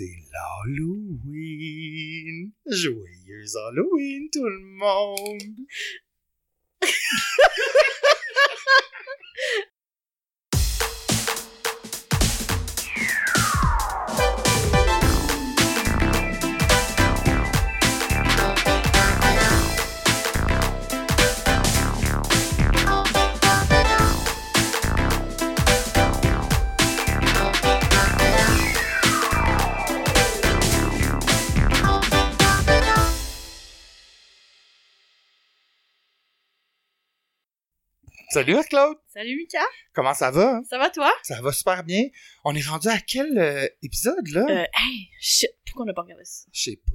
C'est l'Halloween. Joyeux Halloween, tout le monde. Salut Claude. Salut Mika, Comment ça va? ça va toi? Ça va super bien. On est rendu à quel euh, épisode là? Euh, hey, shit, pourquoi on n'a pas regardé ça? Je sais pas.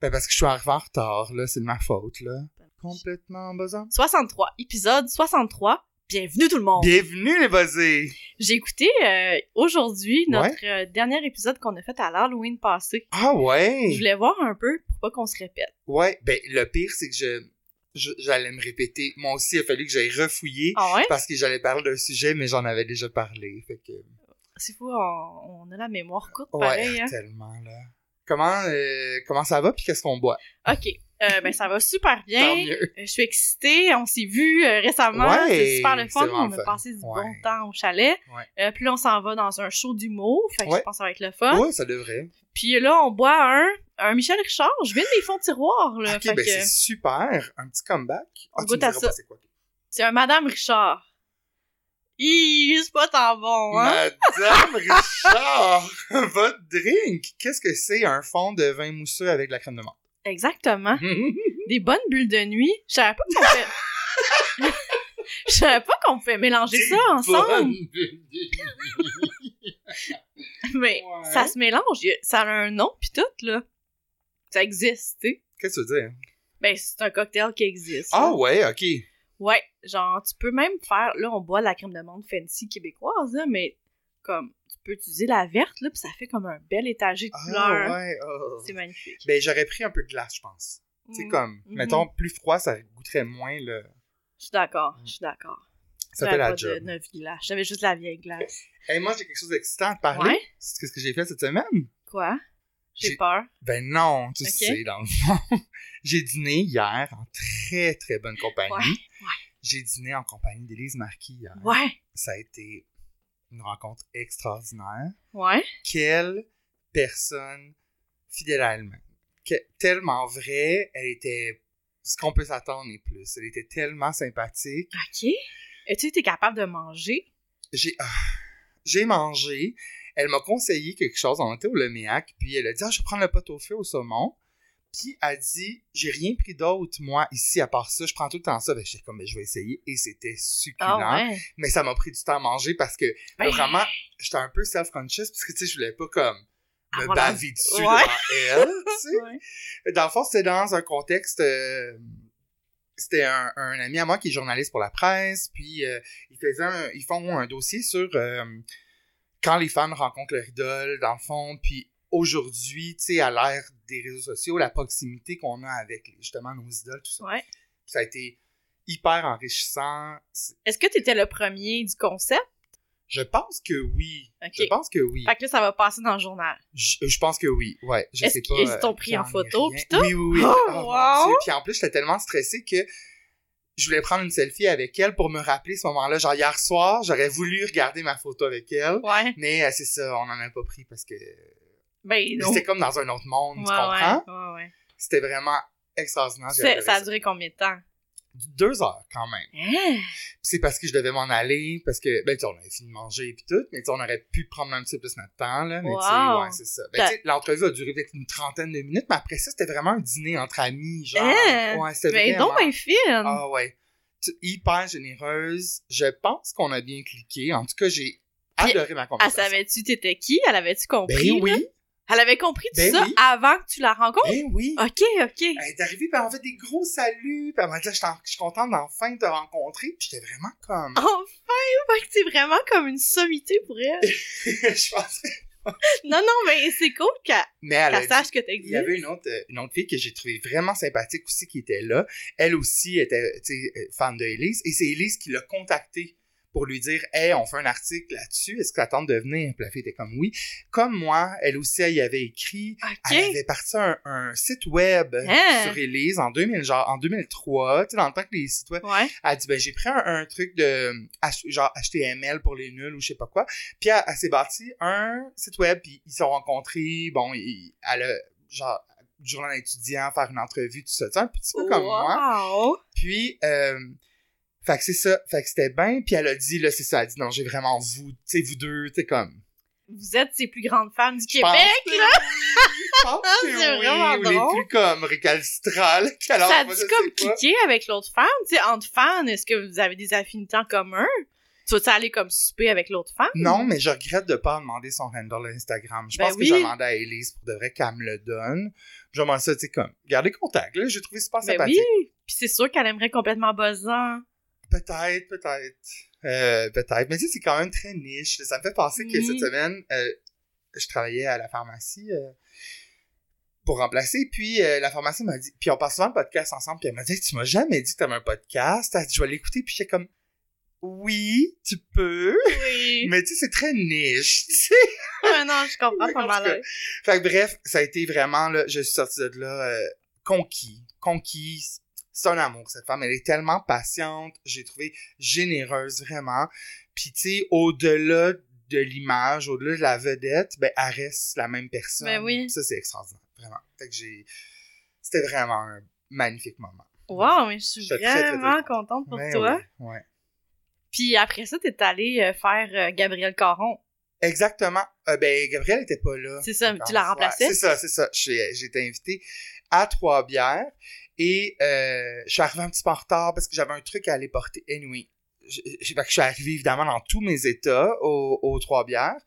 Ben parce que je suis arrivé en retard là, c'est de ma faute là. Complètement en besoin. 63, épisode 63. Bienvenue tout le monde! Bienvenue les buzzés. J'ai écouté euh, aujourd'hui notre euh, dernier épisode qu'on a fait à l'Halloween passé. Ah ouais? Je voulais voir un peu pour pas qu'on se répète. Ouais, ben le pire c'est que je- j'allais me répéter. Moi aussi, il a fallu que j'aille refouiller Ah ouais? parce que j'allais parler d'un sujet, mais j'en avais déjà parlé. Fait que C'est fou, on, on a la mémoire courte ouais, pareil, hein? tellement là. Comment euh, comment ça va puis qu'est-ce qu'on boit? Ok, euh, ben ça va super bien. Mieux. Euh, Je suis excitée, on s'est vu euh, récemment, Ouais, c'est super le fun, on a fun. passé du bon temps au chalet. Ouais. Puis là on s'en va dans un show d'humour, fait que je pense que ça va être le fun. Ouais, ça devrait. Puis là, on boit un, un Michel Richard. Je viens de mes fonds de tiroir, là. Ok, fait ben que c'est super, un petit comeback. On Ah, goûte à ça. c'est un Madame Richard. Ih, c'est pas tant bon, hein? Madame Richard, votre drink. Qu'est-ce que c'est un fond de vin mousseux avec de la crème de menthe? Exactement. Des bonnes bulles de nuit. Je savais pas qu'on fait... Je savais pas qu'on pouvait mélanger ça ensemble. Mais Ouais. ça se mélange. Ça a un nom pis tout, là. Ça existe, tu sais. Qu'est-ce que tu veux dire? Ben, c'est un cocktail qui existe. Ah là. ouais, ok. Ouais, genre, tu peux même faire... Là, on boit de la crème de menthe fancy québécoise, là, mais comme... Tu peux utiliser la verte, là, pis ça fait comme un bel étagé de. Ah ouais. oh. C'est magnifique. Ben j'aurais pris un peu de glace, je pense. C'est Mm. comme, Mhm. mettons, plus froid, ça goûterait moins le. Je suis d'accord, je suis d'accord. Ça fait la job. J'avais juste la vieille glace. Hey, moi, j'ai quelque chose d'excitant à te parler. Ouais? C'est ce que j'ai fait cette semaine. Quoi? J'ai peur. Ben non, tu sais, dans le fond. j'ai dîné hier en très, très bonne compagnie. Ouais, ouais. J'ai dîné en compagnie d'Élise Marquis hier. Ouais, Ça a été une rencontre extraordinaire. ouais. Quelle personne fidèle à elle-même. Tellement vraie, elle était ce qu'on peut s'attendre et plus. Elle était tellement sympathique. OK. Es-tu été capable de manger? J'ai ah, j'ai mangé. Elle m'a conseillé quelque chose. On était au Leméac, puis elle a dit ah, je vais prendre le pot au feu au saumon. Puis elle dit j'ai rien pris d'autre moi ici à part ça. Je prends tout le temps ça. Ben j'étais comme ben, je vais essayer et c'était succulent. Ah ouais. Mais ça m'a pris du temps à manger parce que Ben, vraiment j'étais un peu self-conscious parce que tu sais je voulais pas comme me avoir la- baver dessus Ouais. devant elle. tu sais. ouais. Dans le fond, c'était dans un contexte. euh, c'était un, un ami à moi qui est journaliste pour la presse, puis euh, ils, faisaient un- ils font un dossier sur euh, quand les fans rencontrent leur idole, dans le fond, puis aujourd'hui, tu sais, à l'ère des réseaux sociaux, la proximité qu'on a avec justement nos idoles, tout ça, Ouais. ça a été hyper enrichissant. Est-ce que t'étais le premier du concept? Je pense que oui. Je pense que oui. Fait que là, ça va passer dans le journal. Je, je pense que oui, ouais. Je Est-ce sais pas. t'ont euh, pris en photo, pis tout? Oui, oui, oui. Oh, Oh, wow! Puis en plus, j'étais tellement stressée que je voulais prendre une selfie avec elle pour me rappeler ce moment-là. Genre hier soir, j'aurais voulu regarder ma photo avec elle. Ouais. Mais euh, c'est ça, on en a pas pris parce que Ben, c'était comme dans un autre monde, Ouais, tu comprends? ouais, ouais, ouais. C'était vraiment extraordinaire. Ça a duré combien de temps? Deux heures quand même. Hein? C'est parce que je devais m'en aller, parce que, ben, tu on avait fini de manger et puis tout, mais tu on aurait pu prendre un petit peu plus notre temps, là, mais tu sais, ouais, c'est ça. Ben, tu l'entrevue a duré peut-être une trentaine de minutes, mais après ça, c'était vraiment un dîner entre amis, genre. Hein? Ouais, c'était Ben, vraiment... donc, ben, fine! Ah ouais. Hyper généreuse. Je pense qu'on a bien cliqué. En tout cas, j'ai adoré ma Elle conversation. savait-tu t'étais qui? Elle avait-tu compris? Ben oui. Elle avait compris tout Ben ça oui. avant que tu la rencontres? Ben oui. Ok, ok. Elle est arrivée, puis elle m'a fait des gros saluts, puis elle m'a dit, je suis en- je suis contente d'enfin te rencontrer, puis j'étais vraiment comme... Enfin! Fait que c'est vraiment comme une sommité pour elle. je pensais... non, non, mais c'est cool qu'elle dit- sache que Il y t'existes. avait une autre, une autre fille que j'ai trouvée vraiment sympathique aussi qui était là. Elle aussi était, euh, fan de Elise. Et c'est Elise qui l'a contactée pour lui dire Hey, on fait un article là-dessus, est-ce que ça tente de venir? Puis la fille était comme oui. Comme moi, elle aussi, elle y avait écrit. Elle avait parti un, un site web Hein? sur Elise en 2000, genre en 2003, tu sais, dans le temps que les sites web. Ouais. Elle a dit, ben, j'ai pris un, un truc de, genre, HTML pour les nuls ou je sais pas quoi. Puis elle, elle s'est bâti un site web, puis ils se sont rencontrés, bon, ils- elle a, genre, journal étudiant, faire une entrevue, tout ça, tu sais, un petit peu comme moi. Wow. Puis, euh, fait que c'est ça, fait que c'était bien, puis elle a dit, là, c'est ça, elle a dit, non, j'ai vraiment vous, tu sais, vous deux, tu sais, comme... Vous êtes ces plus grandes femmes du Québec, que là. que C'est oui, vraiment ou les drôle. plus comme qu'alors, ça a-tu je comme cliqué avec l'autre femme? Tu sais, entre fans, est-ce que vous avez des affinités en commun? Tu vas-tu aller comme souper avec l'autre femme? Non, mais je regrette de pas demander son handle Instagram. Je Ben pense que oui. vais demander à Elise pour de vrai qu'elle me le donne. Je vais demander ça, tu sais, comme, garder contact, là. J'ai trouvé super Ben sympathique. oui. Puis c'est sûr qu'elle aimerait complètement buzzant. Peut-être, peut-être. Euh, peut-être. Mais tu sais, c'est quand même très niche. Ça me fait penser que cette semaine, euh, je travaillais à la pharmacie euh, pour remplacer. Puis la pharmacie m'a dit... Puis on passe souvent le podcast ensemble. Puis elle m'a dit, tu m'as jamais dit que t'avais un podcast. Elle a dit, je vais l'écouter. Puis j'étais comme, oui, tu peux. Oui. Mais tu sais, c'est très niche, tu sais. Ouais, non, je comprends En pas mal. Fait que bref, ça a été vraiment, là, je suis sorti de là conquis. Conquis. C'est un amour, cette femme. Elle est tellement patiente. J'ai trouvé généreuse, vraiment. Puis, tu sais, au-delà de l'image, au-delà de la vedette, ben, elle reste la même personne. Ben oui. Ça, c'est extraordinaire, vraiment. Fait que j'ai... C'était vraiment un magnifique moment. Wow, mais je suis très, très vraiment contente pour toi. ouais, ouais. Puis après ça, t'es allé euh, faire euh, Gabriel Caron. Exactement. Euh, ben, Gabrielle était pas là. C'est ça, tu l'as remplacé? Ouais, c'est ça, c'est ça. J'ai j'ai été invité à Trois-Bières et euh, je suis arrivé un petit peu en retard parce que j'avais un truc à aller porter. Anyway, je, je, je suis arrivé évidemment dans tous mes états aux, aux Trois-Bières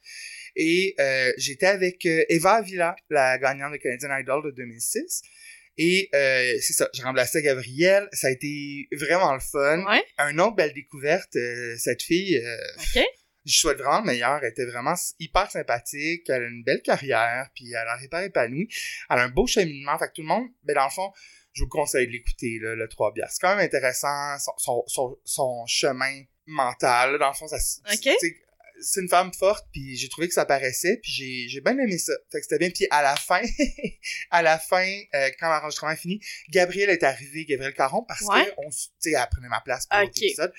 et euh, j'étais avec euh, Eva Avila, la gagnante de Canadian Idol de 2006. Et euh, c'est ça, j'ai remplacé Gabrielle. Ça a été vraiment le fun. Ouais, Un autre belle découverte, euh, cette fille, euh, ok. je souhaite vraiment le meilleur. Elle était vraiment hyper sympathique. Elle a une belle carrière, puis elle a hyper épanouie. Elle a un beau cheminement. Fait que tout le monde, ben dans le fond, je vous conseille de l'écouter, le 3 bières. C'est quand même intéressant, son, son, son, son chemin mental. là. Dans le fond, ça, s- Ok. tu sais, c'est une femme forte, puis j'ai trouvé que ça paraissait, puis j'ai, j'ai bien aimé ça. Fait que c'était bien. Puis à la fin, à la fin, euh, quand l'enregistrement est fini, Gabriel est arrivé, Gabriel Caron, parce Ouais. que on, s- tu sais, elle prenait ma place pour Ok. l'autre épisode.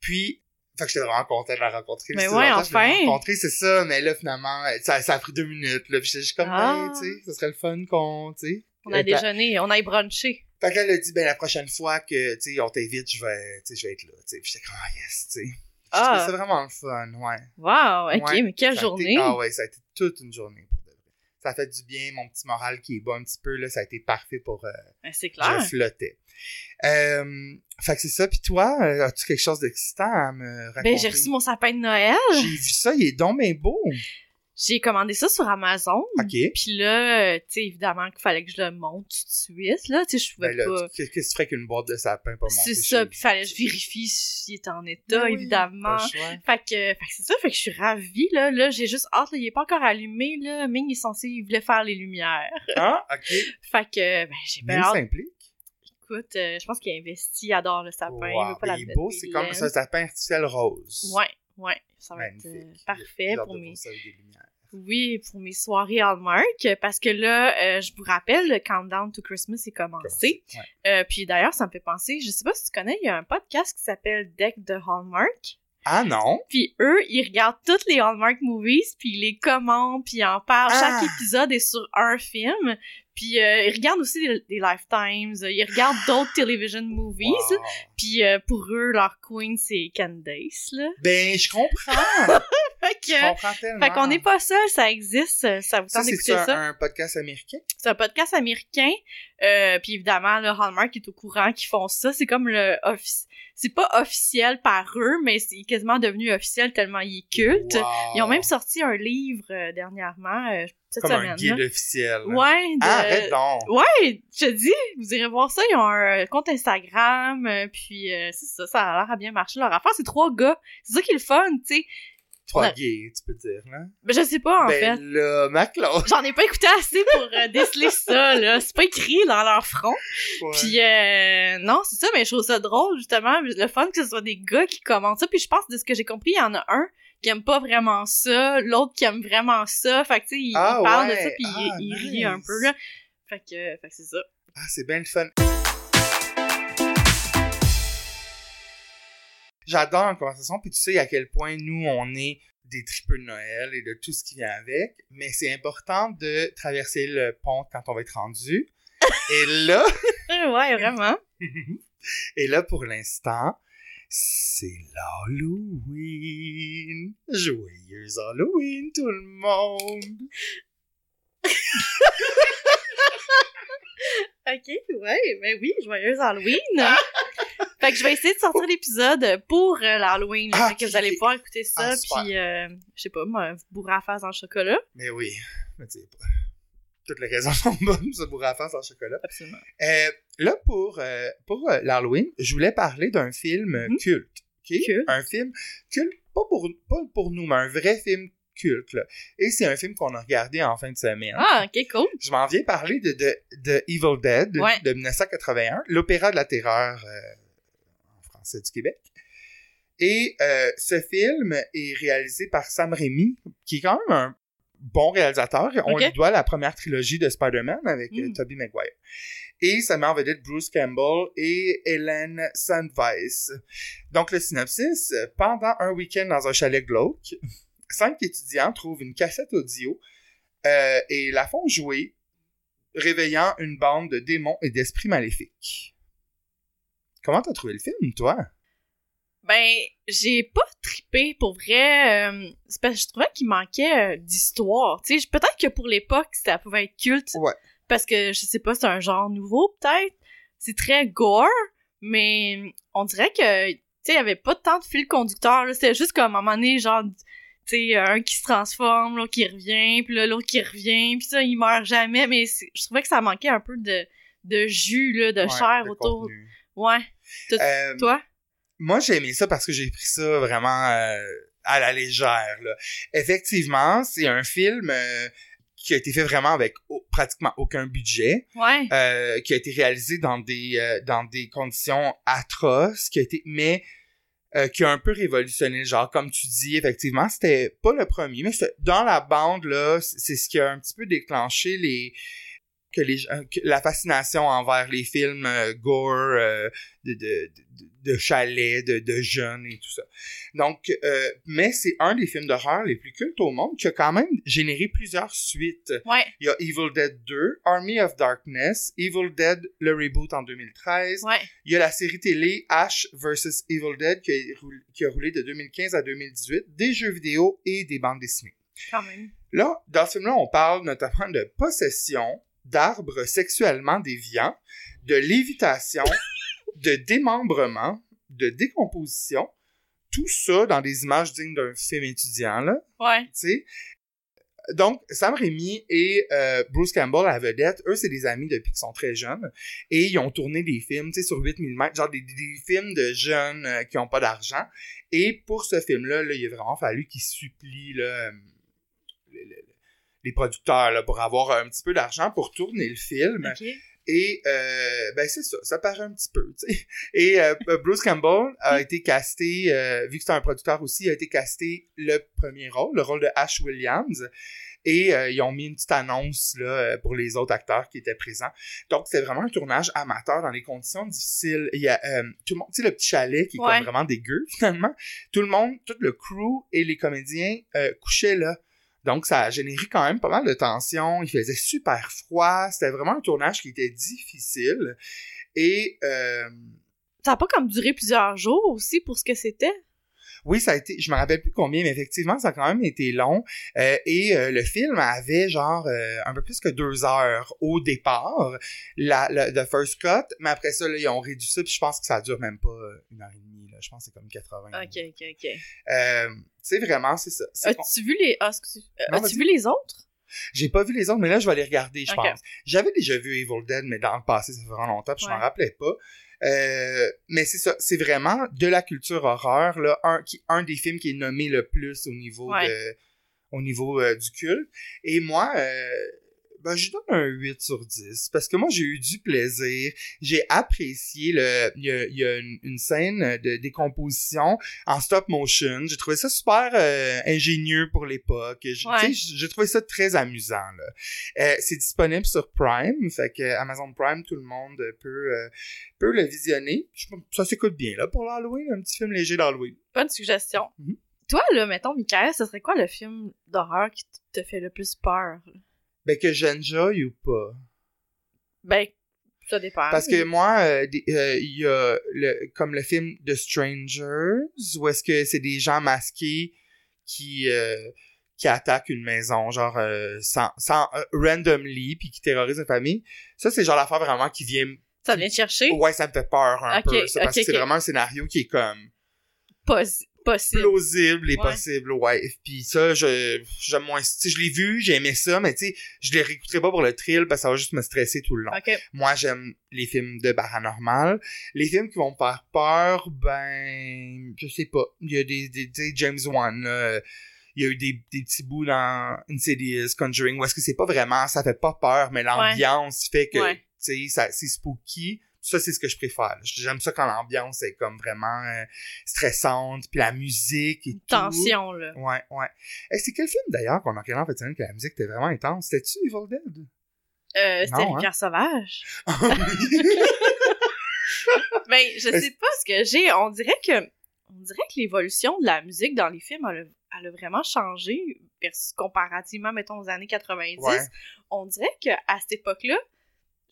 Puis fait que j'étais vraiment content de la rencontrer. Mais ouais, que je l'ai enfin. rencontrée, c'est ça. Mais là, finalement, ça, ça a pris deux minutes. Là, puis j'étais juste comme, Ah. hey, tu sais, ce serait le fun qu'on, tu sais. On a déjeuné, on a brunché. Fait qu'elle a dit, ben, la prochaine fois que, tu sais, on t'invite, je vais, tu sais, je vais être là, tu sais. Puis j'étais comme, ah, yes, tu sais. Ah. C'est vraiment le fun, ouais. Wow, ok, Ouais, mais quelle Ça a été- journée. ah ouais, ça a été toute une journée. Ça a fait du bien, mon petit moral qui est bas un petit peu, là, ça a été parfait pour, euh, Ben, c'est clair. je flottais. Euh, fait que c'est ça. Puis toi, euh, as-tu quelque chose d'excitant à me raconter? Ben, j'ai reçu mon sapin de Noël. J'ai vu ça, il est donc bien beau. J'ai commandé ça sur Amazon. OK. Puis là, euh, tu sais, évidemment qu'il fallait que je le monte tout de suite, là. Tu sais, je pouvais Ben là, pas... qu'est-ce que tu ferais qu'une boîte de sapin pas montée C'est ça, puis fallait que je vérifie s'il était en état, oui, évidemment. Fait que, fait que c'est ça, fait que je suis ravie, là. Là, j'ai juste hâte, là, il est pas encore allumé, là. Ming est censé, il voulait faire les lumières. Ah, OK. Fait que, ben, j'ai bien hâte. s'implique. Écoute, euh, je pense qu'il a investi, il adore le sapin, il veut pas la il est beau, c'est comme un sapin artificiel rose. Ouais, ouais, ça va être Magnifique. euh, parfait pour mes... Oui, pour mes soirées Hallmark, parce que là, euh, je vous rappelle, le Countdown to Christmas est commencé. Ouais. Euh, puis d'ailleurs, ça me fait penser, je sais pas si tu connais, il y a un podcast qui s'appelle Deck de Hallmark. Ah non? Puis eux, ils regardent toutes les Hallmark movies, puis ils les commentent, puis ils en parlent. Ah! Chaque épisode est sur un film. Puis euh, ils regardent aussi des, des Lifetimes, ils regardent d'autres television movies. Wow. Puis euh, pour eux, leur queen, c'est Candace, là. Ben, je comprends. Que... Fait qu'on n'est pas seul, ça existe, ça vous Ça, tente c'est d'écouter un, ça. un podcast américain? C'est un podcast américain. Euh, puis évidemment, le Hallmark est au courant qu'ils font ça. C'est comme le office. C'est pas officiel par eux, mais c'est quasiment devenu officiel tellement il est culte. Wow. Ils ont même sorti un livre euh, dernièrement, euh, cette Comme semaine. un guide officiel. Ouais, de... Ah, arrête donc. Ouais, je te dis, vous irez voir ça. Ils ont un euh, compte Instagram, puis euh, c'est ça, ça a l'air à bien marcher. Leur affaire, c'est trois gars. C'est ça qui est le fun, tu sais. Gay, tu peux dire, là. Ben, je sais pas, en ben fait. là, ma. J'en ai pas écouté assez pour euh, déceler ça, là. C'est pas écrit dans leur front. Ouais. Puis, euh, non, c'est ça, mais je trouve ça drôle, justement. Le fun que ce soit des gars qui commentent ça. Puis, je pense, de ce que j'ai compris, il y en a un qui aime pas vraiment ça, l'autre qui aime vraiment ça. Fait que, tu sais, il, Ah, il parle ouais. de ça, puis il- Ah, il, rit un peu, là. Fait que, fait que c'est ça. Ah, c'est bien le fun. J'adore la conversation, puis tu sais à quel point nous, on est des tripeux de Noël et de tout ce qui vient avec, mais c'est important de traverser le pont quand on va être rendu. et là, ouais, vraiment. et là, pour l'instant, c'est l'Halloween. Joyeux Halloween, tout le monde! Ok, ouais, ben oui, joyeux Halloween! fait que je vais essayer de sortir l'épisode pour euh, l'Halloween. Ah, fait que vous allez pouvoir écouter ça, Ah, puis euh, je sais pas, moi, vous à face le chocolat. Mais oui, mais tu sais, toutes les raisons sont bonnes, se bourrer à face en chocolat. Absolument. Euh, là, pour, pour l'Halloween, je voulais parler d'un film Mhm. culte. Culte. Un film culte, pas pour, pas pour nous, mais un vrai film culte. là. Et c'est un film qu'on a regardé en fin de semaine. Ah, ok, cool. Je m'en viens parler de, de, de Evil Dead Ouais. de 1981, l'opéra de la terreur euh, en français du Québec. Et euh, ce film est réalisé par Sam Raimi, qui est quand même un bon réalisateur. On lui doit la première trilogie de Spider-Man avec Mm. Tobey Maguire. Et ça met en vedette Bruce Campbell et Hélène Sandweiss. Donc le synopsis, pendant un week-end dans un chalet glauque, cinq étudiants trouvent une cassette audio euh, et la font jouer, réveillant une bande de démons et d'esprits maléfiques. Comment t'as trouvé le film, toi? Ben, j'ai pas trippé pour vrai. euh, c'est parce que je trouvais qu'il manquait euh, d'histoire. Tu sais, peut-être que pour l'époque, ça pouvait être culte. Ouais. Parce que, je sais pas, c'est un genre nouveau, peut-être. C'est très gore, mais on dirait que, tu sais, il y avait pas tant de fil conducteur. C'était juste comme, à un moment donné, genre, tu sais, un qui se transforme, l'autre qui revient, puis l'autre qui revient, puis ça, il meurt jamais. Mais je trouvais que ça manquait un peu de, de jus, là, de Ouais, chair autour. contenu. Ouais. Euh, Toi? moi, j'ai aimé ça parce que j'ai pris ça vraiment euh, à la légère. là. Effectivement, c'est un film euh, qui a été fait vraiment avec au- pratiquement aucun budget, Ouais. euh, qui a été réalisé dans des euh, dans des conditions atroces, qui a été mais euh, qui a un peu révolutionné le genre. Comme tu dis, effectivement, c'était pas le premier, mais dans la bande, là, c'est ce qui a un petit peu déclenché les que les gens- que la fascination envers les films euh, gore euh, de, de, de, de chalets, de, de jeunes et tout ça. Donc, euh, mais c'est un des films d'horreur les plus cultes au monde qui a quand même généré plusieurs suites. Ouais. Il y a Evil Dead 2, Army of Darkness, Evil Dead, le reboot en 2013. Ouais. Il y a la série télé Ash vs. Evil Dead qui a, roulé, qui a roulé de 2015 à 2018, des jeux vidéo et des bandes dessinées. Quand même. Là, dans ce film-là, on parle notamment de possession, d'arbres sexuellement déviants, de lévitation, de démembrement, de décomposition, tout ça dans des images dignes d'un film étudiant, là Ouais. tu sais. Donc, Sam Raimi et euh, Bruce Campbell, la vedette, eux, c'est des amis depuis qu'ils sont très jeunes. Et ils ont tourné des films, tu sais, sur 8 mm, genre des, films de jeunes euh, qui ont pas d'argent. Et pour ce film-là, là, il a vraiment fallu qu'ils supplient là, euh, le- le- les producteurs là, pour avoir un petit peu d'argent pour tourner le film. Et euh, ben c'est ça, ça paraît un petit peu. Et euh, Bruce Campbell a été casté, euh, vu que c'est un producteur aussi, il a été casté le premier rôle, le rôle de Ash Williams. Et euh, ils ont mis une petite annonce là euh, pour les autres acteurs qui étaient présents. Donc c'est vraiment un tournage amateur dans des conditions difficiles. Il y a euh, tout le monde, tu sais le petit chalet qui est Ouais. comme vraiment dégueu finalement. Tout le monde, tout le crew et les comédiens euh, couchaient là. Donc, ça a généré quand même pas mal de tension. Il faisait super froid. C'était vraiment un tournage qui était difficile. Et euh, Ça a pas comme duré plusieurs jours aussi pour ce que c'était? Oui, ça a été, je me rappelle plus combien, mais effectivement, ça a quand même été long. Euh, et euh, le film avait genre euh, un peu plus que deux heures au départ, la, la the first cut. Mais après ça, là, ils ont réduit ça. Puis je pense que ça dure même pas une heure et demie. Là. Je pense que c'est comme 80. Ok, ok, ok. Euh, c'est vraiment, c'est ça. As-tu vu les... Ah, Non, As-tu vu les autres? J'ai pas vu les autres, mais là, je vais les regarder, je pense. J'avais déjà vu Evil Dead, mais dans le passé, ça fait vraiment longtemps, puis je Ouais. m'en rappelais pas. Euh, mais c'est ça, c'est vraiment de la culture horreur, là, un, qui, un des films qui est nommé le plus au niveau Ouais. de au niveau euh, du culte. Et moi, euh, ben, je donne un 8 sur 10 parce que moi, j'ai eu du plaisir. J'ai apprécié le. Il y a, il y a une, une scène de décomposition en stop motion. J'ai trouvé ça super euh, ingénieux pour l'époque. Je- Ouais. J'ai trouvé ça très amusant. Là. Euh, c'est disponible sur Prime, fait que Amazon Prime, tout le monde peut, euh, peut le visionner. Ça s'écoute bien là pour l'Halloween, un petit film léger d'Halloween. Bonne suggestion. Mhm. Toi, là, mettons, Michael, ce serait quoi le film d'horreur qui te fait le plus peur? Ben que j'enjoy ou pas? Ben, ça dépend. Parce que moi, euh, euh, il y a le, comme le film The Strangers, où est-ce que c'est des gens masqués qui euh, qui attaquent une maison, genre euh, sans, sans euh, randomly, puis qui terrorisent une famille. Ça, c'est genre l'affaire vraiment qui vient... Ça vient chercher? Ouais, ça me fait peur un peu. ça, parce que c'est vraiment un scénario qui est comme possible. plausible et Ouais. possible, ouais. Puis ça, je j'aime moins... Tu sais, je l'ai vu, j'ai aimé ça, mais tu sais, je les réécouterai pas pour le thrill, parce que ça va juste me stresser tout le long. Moi, j'aime les films de paranormal. Les films qui vont me faire peur, ben, je sais pas. Il y a des, des tu sais, James Wan, là, il y a eu des, des petits bouts dans Insidious, Conjuring, où est-ce que c'est pas vraiment, ça fait pas peur, mais l'ambiance fait que, Ouais. tu sais, c'est spooky. Ça, c'est ce que je préfère. J'aime ça quand l'ambiance est comme vraiment euh, stressante, puis la musique et tout. Tension, là. Ouais, ouais. Et c'est quel film d'ailleurs qu'on a regardé en fait semaine que la musique était vraiment intense? C'était-tu Evil Dead? Euh, c'était hein? Rivière Sauvage. Ah. Ben, je sais pas ce que j'ai. On dirait que, on dirait que l'évolution de la musique dans les films, elle a, elle a vraiment changé comparativement, mettons, aux années 90. Ouais. On dirait que à cette époque-là,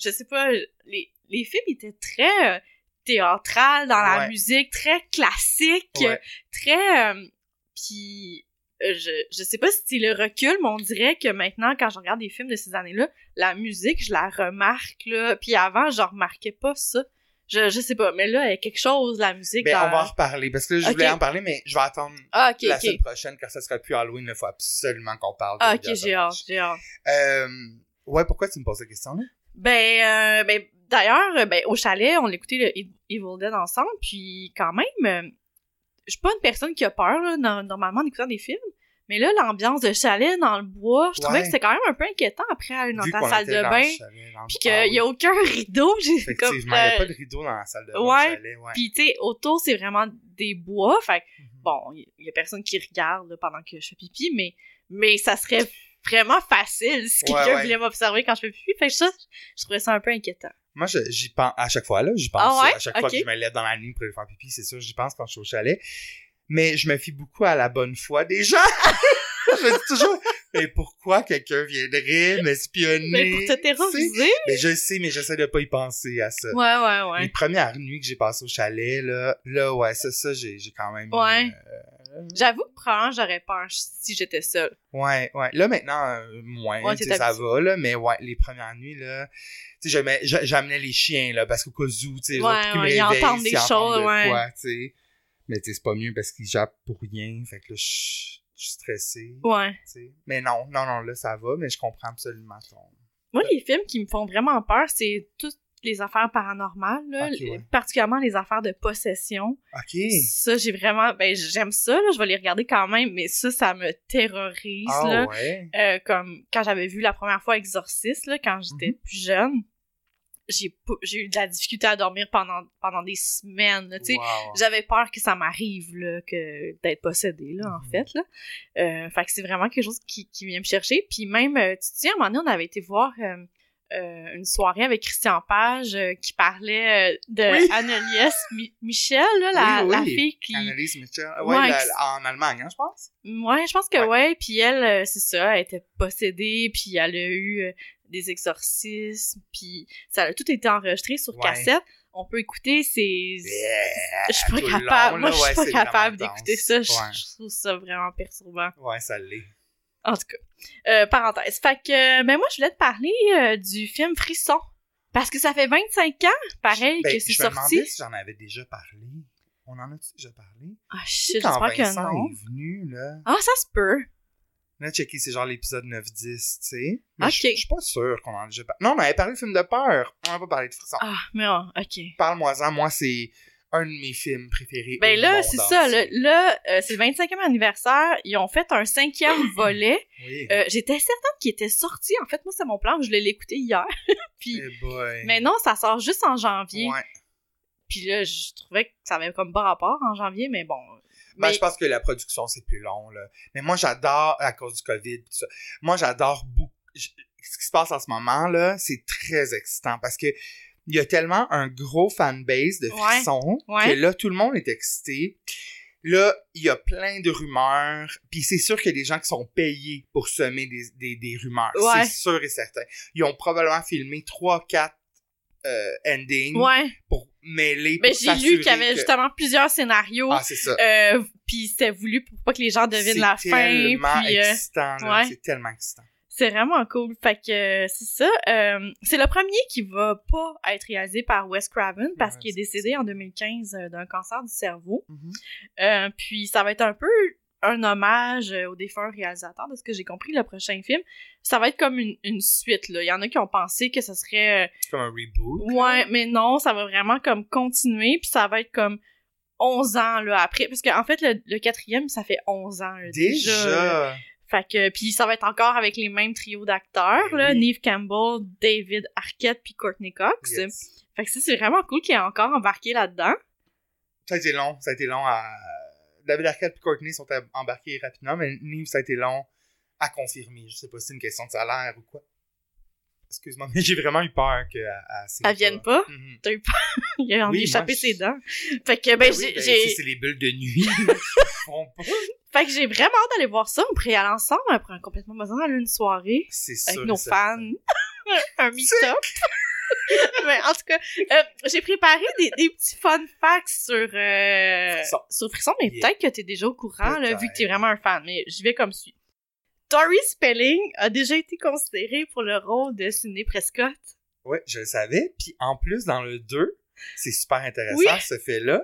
je sais pas, les, les films étaient très euh, théâtrales dans la Ouais. musique, très classiques, Ouais. très, euh, puis euh, je, je sais pas si c'est le recul, mais on dirait que maintenant, quand je regarde des films de ces années-là, la musique, je la remarque, là. Puis avant, je remarquais pas ça. Je, je sais pas, mais là, il y a quelque chose, la musique. Ben, dans- on va en reparler, parce que là, je voulais en parler, mais je vais attendre Ah, la semaine prochaine, car ça sera plus Halloween, il faut absolument qu'on parle de Ah, ok, j'ai hâte, j'ai hâte. Euh, ouais, pourquoi tu me poses cette question-là? Ben, euh, ben d'ailleurs, euh, ben, au chalet, on écoutait le Evil Dead ensemble, puis quand même, euh, je suis pas une personne qui a peur, là, normalement, en écoutant des films. Mais là, l'ambiance de chalet dans le bois, je trouvais Ouais. que c'était quand même un peu inquiétant après aller dans Vu ta salle de bain, puis qu'il y a aucun rideau. J'ai comme, il n'y a pas de rideau dans la salle de bain ouais. du chalet, ouais. Puis, tu sais, autour, c'est vraiment des bois. Fait Mhm. bon, il y, a personne qui regarde là, pendant que je fais pipi, mais, mais ça serait vraiment facile si quelqu'un ouais. voulait m'observer quand je fais pipi. Fait que ça, je trouvais ça un peu inquiétant. Moi, j'y pense à chaque fois, là. J'y pense. Ah ouais? À chaque fois que je me lève dans la nuit pour aller faire pipi, c'est sûr, j'y pense quand je suis au chalet. Mais je me fie beaucoup à la bonne foi des gens. je me dis toujours, mais pourquoi quelqu'un viendrait m'espionner? Mais pour te terroriser. Mais je sais, mais j'essaie de pas y penser à ça. Ouais, ouais, Les ouais. premières nuits que j'ai passées au chalet, là, là, ouais, ça, ça, j'ai, j'ai quand même... Ouais. euh, J'avoue que probablement j'aurais peur si j'étais seule. ouais, ouais. Là, maintenant, euh, moins, Ouais, ça va, là, mais ouais, les premières nuits, là, tu sais, j'amenais les chiens, là, parce qu'au cas où, tu sais, Ouais, ouais, ils entendent des choses, de ouais. quoi, tu sais. Mais tu sais, c'est pas mieux parce qu'ils jappent pour rien, fait que là, je suis stressé, Ouais. Mais non, non, non, là, ça va, mais je comprends absolument ton... Moi, les films qui me font vraiment peur, c'est toutes les affaires paranormales, là, Ok, ouais. particulièrement les affaires de possession. OK. Ça, j'ai vraiment... Ben, j'aime ça, là, je vais les regarder quand même, mais ça, ça me terrorise, Ah là. ouais? Euh, comme quand j'avais vu la première fois Exorcist, là, quand j'étais Mhm. plus jeune, j'ai eu de la difficulté à dormir pendant, pendant des semaines. Wow. J'avais peur que ça m'arrive, là, que d'être possédée, là, en Mhm. fait, là. Euh, fait que c'est vraiment quelque chose qui, qui vient me chercher. Puis même, euh, tu te souviens, à un moment donné, on avait été voir euh, euh, une soirée avec Christian Page euh, qui parlait euh, de Oui. Annelies Mi- Michel, là, la, Oui, la oui. fille qui... Ouais, Ouais, la- qui- en Allemagne, hein, je pense. Ouais, je pense que Ouais. ouais. Puis elle, c'est ça, elle était possédée, puis elle a eu des exorcismes, puis ça a tout été enregistré sur cassette. On peut écouter, c'est... Yeah, Je suis pas capable. long, Moi, je suis pas capable d'écouter ça. Je trouve ça vraiment perturbant. Ouais, ça l'est. En tout cas. Euh, parenthèse. Fait que, ben moi, je voulais te parler euh, du film Frisson. Parce que ça fait 25 ans, pareil, Ben, que c'est je me sorti. demandais si j'en avais déjà parlé. On en a déjà parlé? Ah, Tu sais, j'espère que non. est venu, là. Ah, ça se peut. A checké, c'est genre l'épisode 9-10, tu sais. Mais Ok. Je je suis pas sûr qu'on en a déjà parlé. Non, on avait parlé de film de peur. On n'a pas parlé de frisson. Ah, mais oh, ok. Parle-moi-en, moi, c'est un de mes films préférés. Ben là, c'est ça. Là, euh, c'est le 25e anniversaire. Ils ont fait un cinquième volet. Oui. Euh, J'étais certaine qu'il était sorti. En fait, moi, c'est mon plan. Je l'ai écouté hier. Puis, Eh boy. mais non, ça sort juste en janvier. Ouais. Puis là, je trouvais que ça avait comme pas rapport en janvier, mais bon. Ben, je pense que la production, c'est plus long, là. Mais moi, j'adore, à cause du COVID, tout ça, moi, j'adore beaucoup. je- Ce qui se passe en ce moment, là, c'est très excitant parce que il y a tellement un gros fanbase de frissons ouais. que là, tout le monde est excité. Là, il y a plein de rumeurs, puis c'est sûr qu'il y a des gens qui sont payés pour semer des, des, des rumeurs. Ouais. C'est sûr et certain. Ils ont probablement filmé trois, quatre euh, endings pour mêler. Mais j'ai lu qu'il y avait que- justement plusieurs scénarios. Ah, c'est ça. euh, puis c'était voulu pour pas que les gens devinent la C'est fin. tellement euh, excitant, là. ouais. C'est tellement excitant. C'est vraiment cool. Fait que euh, c'est ça. Euh, c'est le premier qui va pas être réalisé par Wes Craven parce Ouais, qu'il est décédé en 2015 euh, d'un cancer du cerveau. Mhm. Euh, puis ça va être un peu un hommage au défunt réalisateur, de ce que j'ai compris, le prochain film. Ça va être comme une, une suite, là. Il y en a qui ont pensé que ce serait... C'est comme un reboot. Ouais, mais non, ça va vraiment comme continuer, puis ça va être comme 11 ans, là, après. Parce qu'en fait, le, le quatrième, ça fait 11 ans, là, déjà. là. Déjà? Fait que, puis ça va être encore avec les mêmes trios d'acteurs, là. oui. Neve Campbell, David Arquette, puis Courtney Cox. Yes. Fait que ça, c'est vraiment cool qu'il ait encore embarqué là-dedans. Ça a été long. Ça a été long à. David Arquette et Courtney sont embarqués rapidement, mais Neve, ça a été long à confirmer. Je sais pas si c'est une question de salaire ou quoi. Excuse-moi, mais j'ai vraiment eu peur qu'elle Elle vienne pas. Mhm. T'as eu peur? Il a envie d'échapper ses je- dents. Fait que, ben, Ben oui, j'ai... ben, c'est les bulles de nuit. Fait que j'ai vraiment hâte d'aller voir ça. On pourrait y aller ensemble après un complètement besoin d'aller une soirée C'est sûr. avec nos fans. un meet-up. Mais en tout cas, euh, j'ai préparé des, des petits fun facts sur, euh, Frisson. sur Frisson, mais Yeah. peut-être que t'es déjà au courant, là, vu que t'es vraiment un fan. Mais j'y vais comme suit. Tori Spelling a déjà été considérée pour le rôle de Sidney Prescott. Ouais, je le savais. Puis en plus, dans le 2, c'est super intéressant Oui. ce fait-là.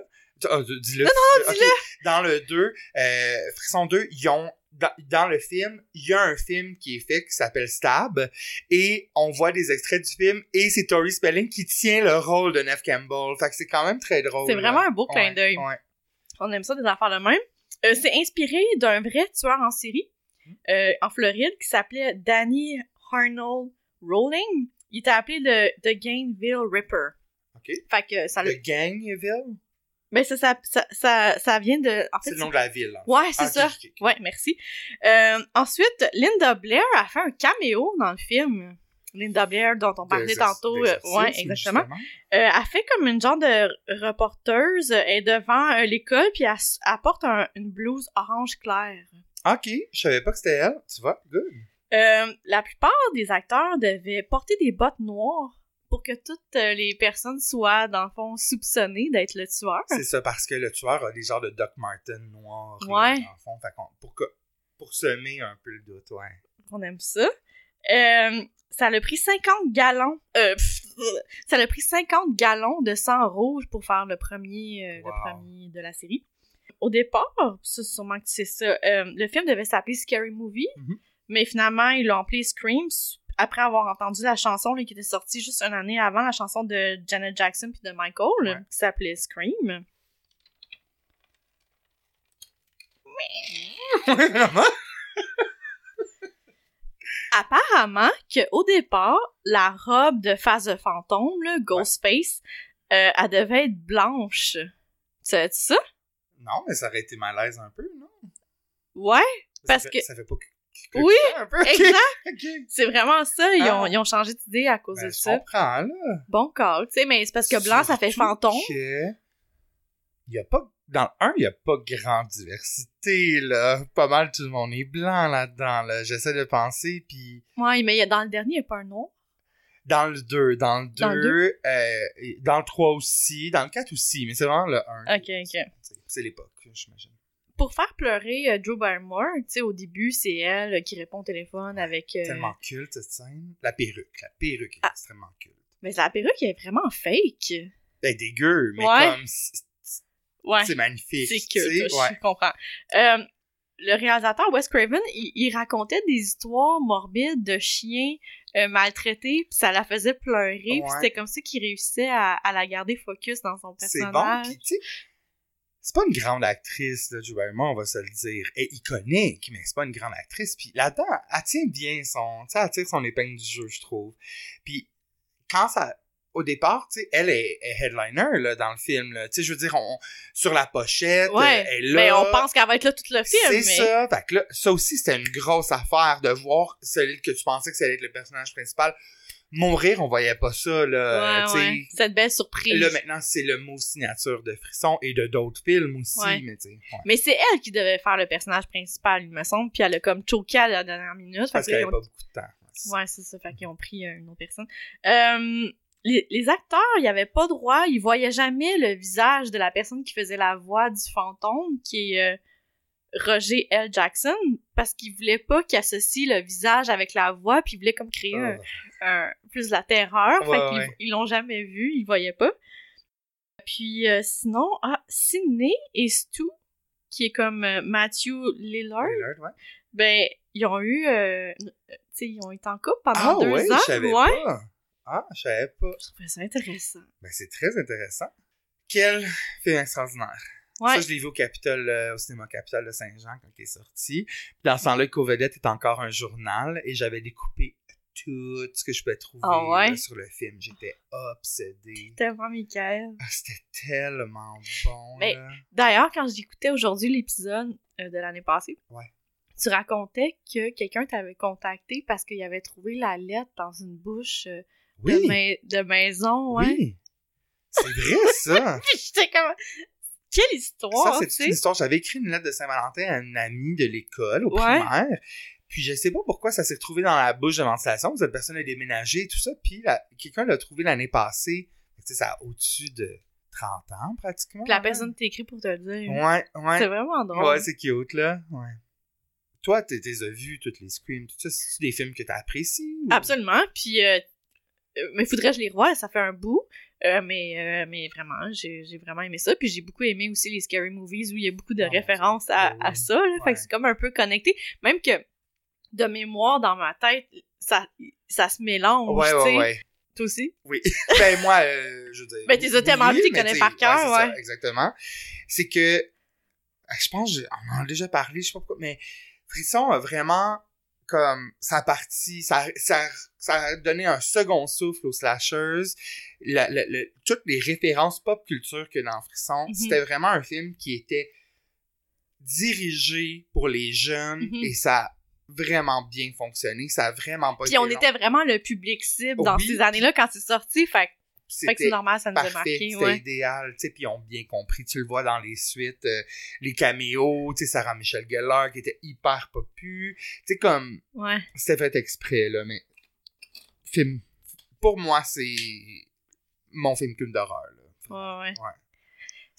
Ah, dis-le. Non, non, dis-le. Dans le 2, euh, Frisson 2, ils ont. Dans, dans le film, il y a un film qui est fait qui s'appelle Stab et on voit des extraits du film et c'est Tori Spelling qui tient le rôle de Neve Campbell. Fait que c'est quand même très drôle. C'est vraiment un beau clin Ouais, d'œil. Ouais. On aime ça des affaires de même. Euh, c'est inspiré d'un vrai tueur en série euh, en Floride qui s'appelait Danny Arnold Rowling. Il était appelé le The Gainville Ripper. OK. Fait que ça Le le... Gangville, Ben ça, ça, ça, ça, ça vient de... En fait, c'est le nom de la ville. hein. Ouais, c'est Ah, ça. Ouais, merci. Euh, ensuite, Linda Blair a fait un caméo dans le film. Linda Blair, dont on parlait tantôt. euh, ouais, exactement. Euh, elle fait comme une genre de reporteuse. Elle est devant l'école, puis elle, elle porte un- une blouse orange claire. Ok, je savais pas que c'était elle. Tu vois, good. Euh, la plupart des acteurs devaient porter des bottes noires pour que toutes euh, les personnes soient, dans le fond, soupçonnées d'être le tueur. C'est ça, parce que le tueur a des genres de Doc Martin noirs. Ouais. dans le fond. Fait pour, que, pour semer un peu le doute, ouais. On aime ça. Euh, ça a pris 50 gallons. Euh, pff, ça a pris 50 gallons de sang rouge pour faire le premier, euh, Wow. le premier de la série. Au départ, ça, sûrement que tu sais ça, euh, le film devait s'appeler Scary Movie, Mhm. mais finalement, ils l'ont appelé Scream après avoir entendu la chanson là, qui était sortie juste une année avant, la chanson de Janet Jackson puis de Michael, Ouais. qui s'appelait Scream. Vraiment? apparemment qu'au départ, la robe de face de fantôme, là, Ghostface, euh, elle devait être blanche. Tu sais ça? Non, mais ça aurait été malaise un peu, non? Ouais, Ça Parce fait- que- Ça fait pas Oui, un peu, exact. C'est vraiment ça. Ils, ont, Ah. ils ont changé d'idée à cause Ben, de je ça. comprends, là. Bon call, tu sais, mais c'est parce que blanc, ça fait fantôme. Il y a pas... Dans le 1, il y a pas grande diversité, là. Pas mal tout le monde est blanc là-dedans, là. J'essaie de penser, puis... Ouais, mais il y a- dans le dernier, il n'y a pas un noir. Dans le 2, dans le 2, Dans le euh, et dans le 3 aussi, dans le 4 aussi, mais c'est vraiment le 1. Ok, ok. C'est l'époque, j'imagine. Pour faire pleurer euh, Drew Barrymore, tu sais, au début, c'est elle euh, qui répond au téléphone avec... euh, Tellement culte, cette scène. La perruque, la perruque est Ah. extrêmement culte. Mais la perruque est vraiment fake. Est dégueu, mais Ouais. comme... c'est- Ouais. C'est magnifique. C'est ouais. je comprends. Euh, le réalisateur Wes Craven, il, il racontait des histoires morbides de chiens euh, maltraités, puis ça la faisait pleurer, puis Ouais. c'était comme ça qu'il réussissait à, à la garder focus dans son C'est personnage. bon, pis tu sais, c'est pas une grande actrice, là, Barrymore, on va se le dire. Elle est iconique, mais c'est pas une grande actrice. Puis là-dedans, elle tient bien son, tu sais, elle tire son épingle du jeu, je trouve. Puis quand ça, au départ, tu sais, elle est, est headliner, là, dans le film, là. Tu sais, je veux dire, on, sur la pochette, Ouais, elle est là. mais on pense qu'elle va être là tout le film, C'est mais... ça. Fait que là, ça aussi, c'était une grosse affaire de voir celui que tu pensais que ça allait être le personnage principal mourir. On voyait pas ça, là. Ouais. Cette belle surprise. Là, maintenant, c'est le mot signature de Frisson et de d'autres films aussi, Ouais. mais tu sais. ouais. Mais c'est elle qui devait faire le personnage principal, il me semble, puis elle a comme choqué à la dernière minute. Parce qu'elle que avait là, pas beaucoup de temps. ont- Ouais, c'est ça, fait qu'ils ont pris euh, une autre personne. Euh, les, les acteurs, ils avaient pas droit, ils voyaient jamais le visage de la personne qui faisait la voix du fantôme, qui est euh, Roger L. Jackson, parce qu'ils voulaient pas qu'ils associent le visage avec la voix, puis ils voulaient comme créer un, un- plus de la terreur. Ouais, fait ouais. l'ont jamais vu, ils voyaient pas. Puis euh, sinon, ah, Sidney et Stu, qui est comme euh, Matthew Lillard, Lillard, ouais. ben, ils ont eu, euh, tu sais, ils ont été en couple pendant Ah deux ans. je savais ouais. pas. Ah, je savais pas. Je trouvais ça intéressant. Ben, c'est très intéressant. Quel film extraordinaire. Ouais. Ça, je l'ai vu au Capitole, euh, au cinéma Capitole de Saint-Jean quand il est sorti. Puis dans ce temps-là, Covedette est encore un journal et j'avais découpé tout ce que je pouvais trouver Ah ouais? là, sur le film. J'étais obsédé. Tellement Michael. Ah, C'était tellement bon. Mais-. D'ailleurs, quand j'écoutais aujourd'hui l'épisode euh, de l'année passée, Ouais. tu racontais que quelqu'un t'avait contacté parce qu'il avait trouvé la lettre dans une bouche euh, de, Oui, de maison, ouais. oui. C'est vrai, ça. Puis j'étais comme... Quelle histoire, Ça, c'est une histoire. J'avais écrit une lettre de Saint-Valentin à une amie de l'école, au Ouais. primaire. Puis je sais pas pourquoi ça s'est retrouvé dans la bouche de ventilation. Cette personne a déménagé et tout ça. Puis quelqu'un l'a trouvé l'année passée. Tu sais, ça a au-dessus de 30 ans, pratiquement. Puis la personne t'écrit pour te le dire. Ouais, ouais. C'est vraiment drôle. Ouais, c'est cute, là. Ouais. Toi, t'es as vu toutes les screams, tout ça. C'est des films que t'apprécies? ou- Absolument. Puis, euh, euh, mais faudrait que je les revoie, ça fait un bout. Euh, mais, euh, mais vraiment, j'ai j'ai vraiment aimé ça. Puis j'ai beaucoup aimé aussi les Scary Movies où il y a beaucoup de Ah, références à, ça. Là, Fait Ouais. que c'est comme un peu connecté. Même que de mémoire dans ma tête, ça, ça se mélange. Ouais, tu ouais, ouais. Toi aussi? Oui. ben, moi, euh, je veux dire. Ben, t'es as tellement mais connais par cœur, ça, ouais. exactement. C'est que, ah, je pense, on en a déjà parlé, je sais pas pourquoi, mais Frisson a vraiment, comme, sa partie, ça, ça, ça a donné un second souffle aux slashers. La- la- le- toutes les références pop culture que dans Frisson, Mhm. c'était vraiment un film qui était dirigé pour les jeunes Mhm. et ça a vraiment bien fonctionné. Ça a vraiment pas Puis été on long. était vraiment le public cible dans Oui. ces années-là quand c'est sorti. Fait, que- fait que c'est normal, ça nous a parfait, marqué. c'était Ouais. idéal, tu sais, puis ils ont bien compris, tu le vois dans les suites, euh, les caméos, tu sais, Sarah Michelle Gellar qui était hyper popu, tu sais, comme, ouais. c'était fait exprès, là, mais, film, pour moi, c'est mon film culte d'horreur, là. Ouais, ouais. Ouais.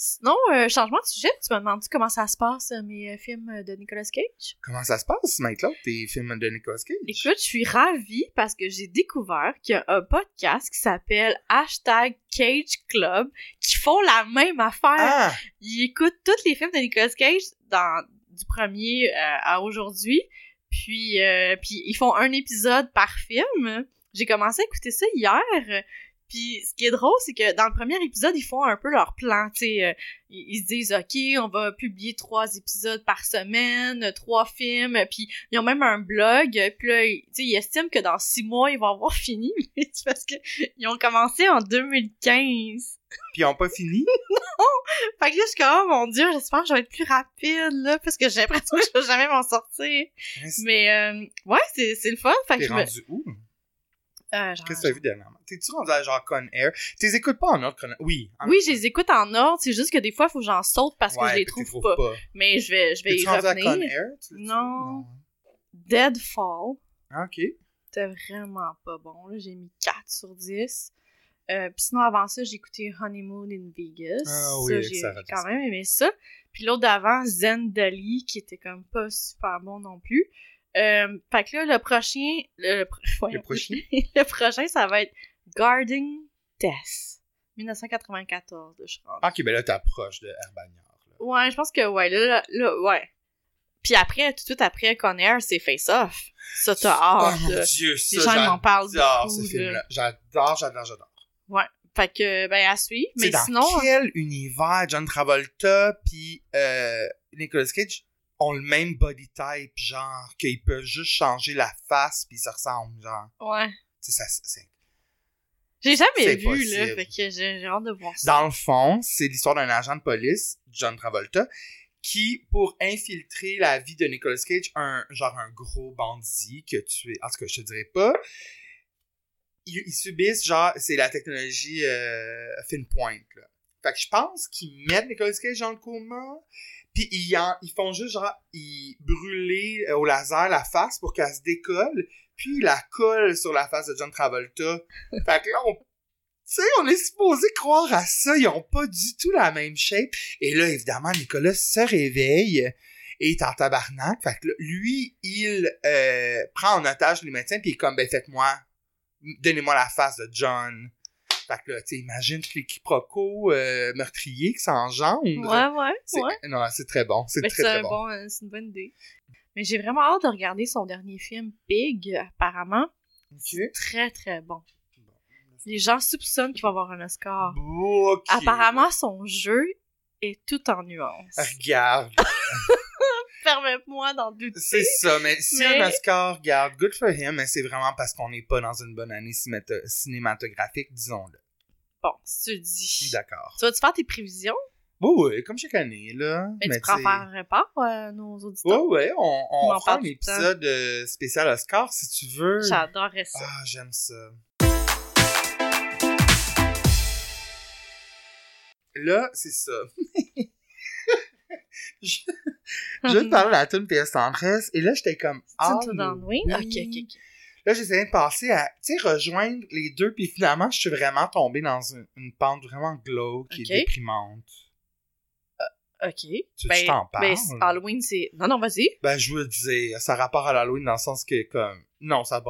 Sinon, euh, changement de sujet, tu me demandes comment ça se passe, euh, mes euh, films de Nicolas Cage? Comment ça se passe, Mike-Claude, tes films de Nicolas Cage? Écoute, je suis ravie parce que j'ai découvert qu'il y a un podcast qui s'appelle Hashtag Cage Club qui font la même affaire. Ah! Ils écoutent tous les films de Nicolas Cage dans, du premier euh, à aujourd'hui. Puis, euh, puis ils font un épisode par film. J'ai commencé à écouter ça hier. Puis ce qui est drôle, c'est que dans le premier épisode, ils font un peu leur plan. tu sais, euh, ils, ils se disent, OK, on va publier trois épisodes par semaine, euh, trois films. Puis ils ont même un blog. Puis là, ils, estiment que dans six mois, ils vont avoir fini. Parce que ils ont commencé en 2015. Puis ils ont pas fini? Fait que là, je suis comme, oh mon dieu, j'espère que je vais être plus rapide, là, parce que j'ai l'impression que je vais jamais m'en sortir. Mais, euh, ouais, c'est, c'est le fun. Fait que je me... rendu où? Euh, genre- Qu'est-ce que t'as vu dernièrement? T'es-tu rendu à genre Con Air? T'es écoutes pas en ordre chrono- Oui. en- Oui, je les écoute en ordre, c'est juste que des fois, il faut que j'en saute parce que je les trouve pas. Mais je vais, je vais y T'es-tu rendu à Con revenir. Air? tu? Non. Deadfall, Ah, ok. c'était vraiment pas bon, là. J'ai mis 4 sur 10. Euh, puis sinon, avant ça, j'ai écouté Honeymoon in Vegas. Ah oui, ça, j'ai quand même aimé ça. Puis l'autre d'avant, Zen Dali, qui était comme pas super bon non plus. Euh, fait que là, le prochain... Le, pro- voyons. prochain? le prochain, ça va être Guarding Death. 1994, là, je crois. Ok, ben là, t'approches de Herbagnard. Ouais, je pense que ouais, là, là, ouais. Puis après, tout de suite après Conair, c'est Face Off. Ça, t'as Oh hâte, mon là. dieu, ça, Les gens ils m'en parlent j'adore ce là. film-là. J'adore, j'adore, j'adore. Fait que, ben, à suivre. Mais dans sinon, quel univers? John Travolta puis euh, Nicolas Cage? Ont le même body type, genre, qu'ils peuvent juste changer la face puis ils se ressemblent, genre. ouais. Tu sais, ça, c'est... J'ai jamais vu, là. possible. Fait que j'ai j'ai hâte de voir ça. Dans le fond, c'est l'histoire d'un agent de police, John Travolta, qui, pour infiltrer la vie de Nicolas Cage, un genre un gros bandit que tu es... En tout cas, je te dirais pas. Ils, ils subissent, genre, c'est la technologie euh, fine pointe, là. Fait que je pense qu'ils mettent Nicolas Cage dans le coma, puis ils, en- ils font juste, genre, ils brûler euh, au laser la face pour qu'elle se décolle, puis ils la collent sur la face de John Travolta. fait que là, on tu sais, on est supposé croire à ça. Ils ont pas du tout la même shape. Et là, évidemment, Nicolas se réveille et est en tabarnak. Fait que là, lui, il euh, prend en otage les médecins puis il est comme, ben faites-moi, donnez-moi la face de John. Fait que là, tu les quiproquos euh, meurtriers qui s'engendrent. Ouais, ouais, C'est- ouais. Non, c'est très bon. C'est très, très bon. bon, euh, c'est une bonne idée. Mais j'ai vraiment hâte de regarder son dernier film, Pig, apparemment. Ok. Très, très bon. Les gens soupçonnent qu'il va avoir un Oscar. Apparemment, son jeu est tout en nuances. Regarde. C'est ça, mais si Mais- un Oscar regarde, good for him, mais c'est vraiment parce qu'on n'est pas dans une bonne année cinémato- cinématographique, disons-le. Bon, si tu dis. D'accord. Tu vas-tu faire tes prévisions? Oui, oui, comme chaque année, là. Mais, tu tu sais- préfères pas euh, nos auditeurs? Ouais, ouais, on, On on fera un temps. épisode euh, spécial Oscar si tu veux. J'adorerais ça. Ah, j'aime ça. Là, c'est ça. je, je vais te parler de la tune PS Tendresse, et là, j'étais comme... ah, Tu Halloween? oui? Ok, ok, ok. Là, j'essayais de passer à, tu sais, rejoindre les deux, puis finalement, je suis vraiment tombé dans une, une pente vraiment glauque Ok. et déprimante. Ok. Tu Ben, t'en parle? ben, Halloween, c'est... Non, non, vas-y. Ben, je veux dire, ça rapport à l'Halloween dans le sens que, comme, non, ça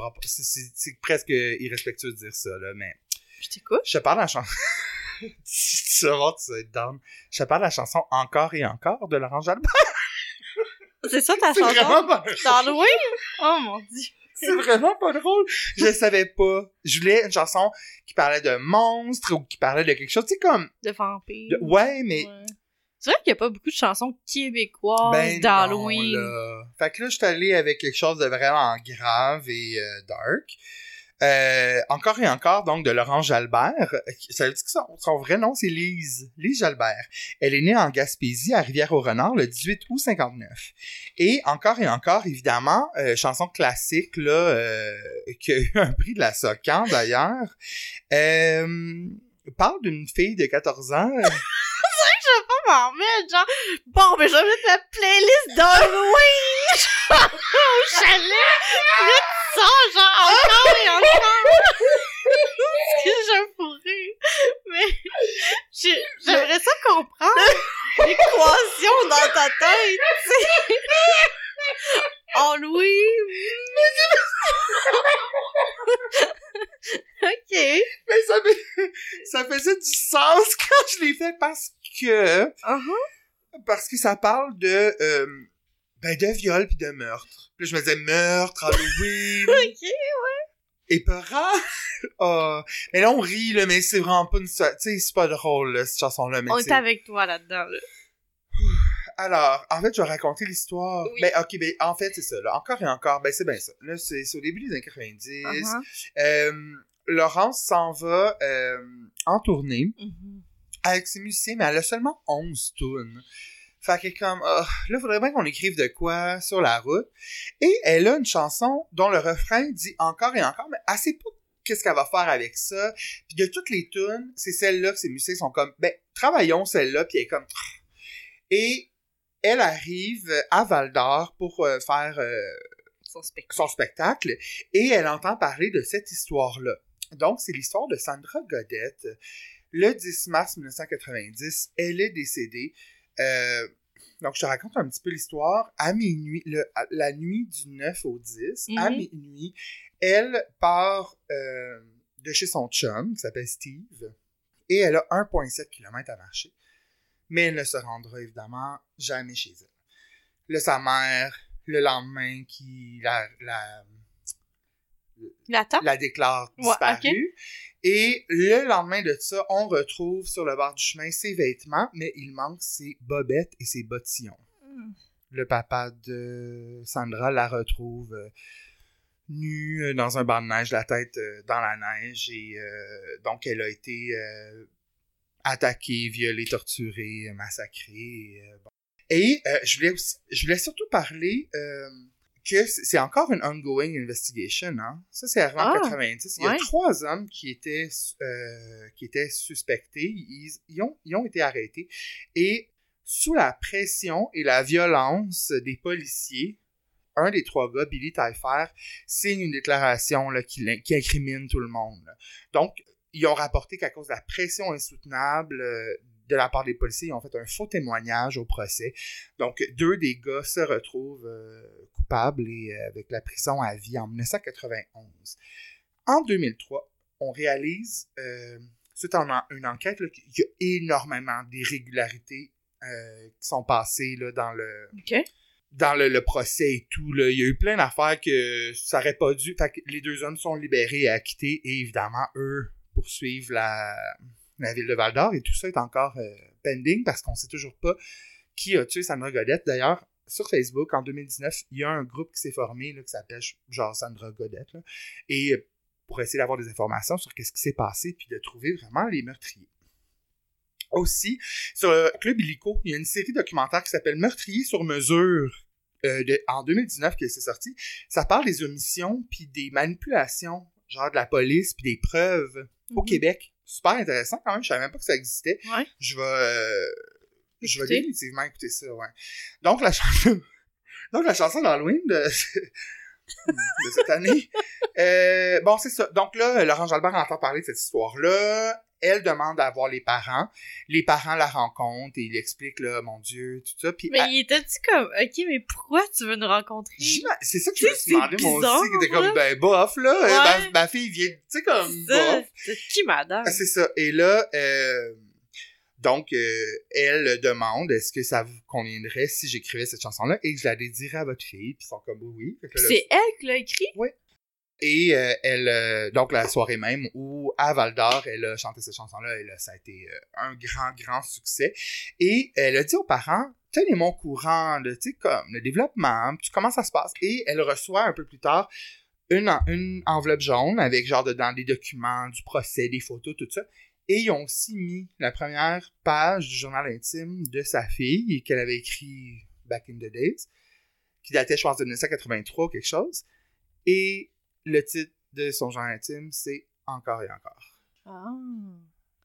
c'est- presque irrespectueux de dire ça, là, mais Je t'écoute. je te parle de la chanson, tu voir, tu vas être down. Je te parle de la chanson Encore et Encore de Laurent Jalbert. C'est ça ta C'est chanson? vraiment pas? Oh mon dieu. C'est vraiment pas drôle. Je savais pas. Je voulais une chanson qui parlait de monstres ou qui parlait de quelque chose, tu sais, comme, De vampire. de- ouais, mais Ouais. C'est vrai qu'il y a pas beaucoup de chansons québécoises Ben d'Halloween. Fait que là, je suis allé avec quelque chose de vraiment grave et euh, dark. Euh, encore et encore, donc, de Laurent Jalbert. Euh, Ça veut dire que son, son vrai nom, c'est Lise. Lise Jalbert. Elle est née en Gaspésie, à Rivière-au-Renard, le 18 août 59. Et encore et encore, évidemment, euh, chanson classique, là, euh, qui a eu un prix de la Socan, d'ailleurs, euh, parle d'une fille de 14 ans. pas m'en remettre, genre, bon, ben, je vais mettre la playlist d'Halloween, au chalet, sors, genre, encore. Parce que je pourrais. Mais, j'ai- j'aimerais ça comprendre l'équation dans ta tête, tu sais. Halloween. ok. Mais ça, fait- ça faisait du sens parce que Uh-huh. parce que ça parle de euh, ben de viol puis de meurtre. Puis là, je me disais meurtre, Halloween, Ok. épeurant. Ah. mais là on rit là, mais c'est vraiment pas une tu sais c'est pas drôle là, cette chanson là mais On est avec toi là-dedans, là. Alors, en fait, je vais raconter l'histoire. Oui. Ben OK, ben en fait, c'est ça là, encore et encore, ben c'est bien ça. Là c'est au début des années 90. Uh-huh. Euh, Laurence s'en va euh, en tournée. Mhm. Avec ses musiciens, mais elle a seulement 11 tunes. Fait qu'elle est comme, ah, là, faudrait bien qu'on écrive de quoi sur la route. Et elle a une chanson dont le refrain dit encore et encore, mais elle sait pas qu'est-ce qu'elle va faire avec ça. Puis de toutes les tunes, c'est celle-là que ses musiciens sont comme, ben, travaillons celle-là, puis elle est comme, et elle arrive à Val d'Or pour euh, faire euh, Son spectacle. son spectacle et elle entend parler de cette histoire-là. Donc, c'est l'histoire de Sandra Godette. Le 10 mars 1990, elle est décédée. Euh, donc, je te raconte un petit peu l'histoire. À minuit, le- à- la nuit du 9 au 10, à Mhm. minuit, elle part euh, de chez son chum, qui s'appelle Steve, et elle a 1,7 km à marcher. Mais elle ne se rendra évidemment jamais chez elle. Là, sa mère, le lendemain, qui la, la, La déclare Ouais, disparue. Et le lendemain de ça, on retrouve sur le bord du chemin ses vêtements, mais il manque ses bobettes et ses bottillons. Hmm. Le papa de Sandra la retrouve euh, nue euh, dans un banc de neige, la tête euh, dans la neige, et euh, donc elle a été attaquée, violée, torturée, massacrée. Et, bon. Et, je voulais aussi, je voulais surtout parler que c'est encore une ongoing investigation, hein. Ça, c'est en Ah, 90. Il y a ouais. trois hommes qui étaient, euh, qui étaient suspectés. Ils, ils ont, ils ont été arrêtés. Et sous la pression et la violence des policiers, un des trois gars, Billy Taillefer, signe une déclaration là, qui, incrimine tout le monde. là. Donc, ils ont rapporté qu'à cause de la pression insoutenable euh, de la part des policiers, ils ont fait un faux témoignage au procès. Donc, deux des gars se retrouvent euh, coupables et euh, avec la prison à vie en 1991. En 2003, on réalise, euh, suite à une, enquête, qu'il y a énormément d'irrégularités euh, qui sont passées là, dans le OK. dans le, le procès et tout. Là. Il y a eu plein d'affaires que ça aurait pas dû. Fait que les deux hommes sont libérés et acquittés et évidemment, eux poursuivent la, la ville de Val d'Or et tout ça est encore euh, pending parce qu'on sait toujours pas qui a tué Sandra Godette. D'ailleurs, sur Facebook, en 2019, il y a un groupe qui s'est formé là, qui s'appelle genre Sandra Godette. là, et euh, pour essayer d'avoir des informations sur qu'est-ce qui s'est passé puis de trouver vraiment les meurtriers. Aussi, sur le Club Illico, il y a une série documentaire qui s'appelle Meurtrier sur mesure euh, de- en 2019 qui s'est sorti. Ça parle des omissions puis des manipulations, genre de la police puis des preuves au Mhm. Québec. Super intéressant quand même, je savais même pas que ça existait. Ouais. Je vais euh, je vais définitivement écouter ça, ouais. Donc la chanson Donc la chanson d'Halloween de de cette année. Euh, bon, c'est ça. Donc là, Laurent Jalbert entend parler de cette histoire-là. Elle demande à voir les parents. Les parents la rencontrent et il explique, là, mon Dieu, tout ça. Puis Mais elle- il était-tu comme, OK, mais pourquoi tu veux nous rencontrer? C'est ça que je me suis demandé, c'est moi aussi, qui était là. comme, ben, bof, là. Euh, Ouais. Ma, ma fille vient, tu sais, comme, C'est ça. bof. C'est qui, madame? Ah, C'est ça. Et là, euh, donc, euh, elle demande, est-ce que ça vous conviendrait si j'écrivais cette chanson-là? Et que je la dédierais à votre fille? Puis ils sont comme, oui, oui. C'est elle qui l'a écrit? Et euh, elle, euh, donc la soirée même où à Val d'Or, elle a chanté cette chanson-là, et là, ça a été euh, un grand, grand succès. Et elle a dit aux parents, tenez-moi au courant de, tu comme le développement, comment ça se passe. Et elle reçoit un peu plus tard une, une enveloppe jaune avec genre dedans des documents du procès, des photos, tout ça. Et ils ont aussi mis la première page du journal intime de sa fille qu'elle avait écrit back in the days, qui datait, je pense, de 1983 ou quelque chose. Et le titre de son journal intime, c'est Encore et encore. Ah.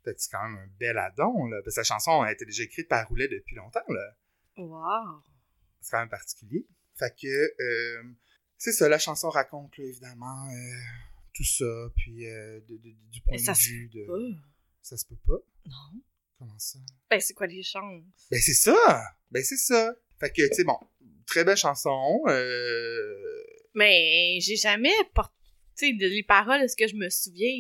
C'est quand même un bel addon, là. Parce que la chanson a été déjà écrite par Roulet depuis longtemps, là. Wow. C'est quand même particulier. Fait que, euh, c'est ça, la chanson raconte, là, évidemment, euh, tout ça, puis euh, de- de- du point ça de se vue de... Oh. Ça se peut pas? Non. Comment ça? Ben, c'est quoi les chances? Ben c'est ça! Ben c'est ça! Fait que, tu sais, bon, très belle chanson, euh... Mais j'ai jamais porté, tu sais, de- les paroles, est-ce que je me souviens?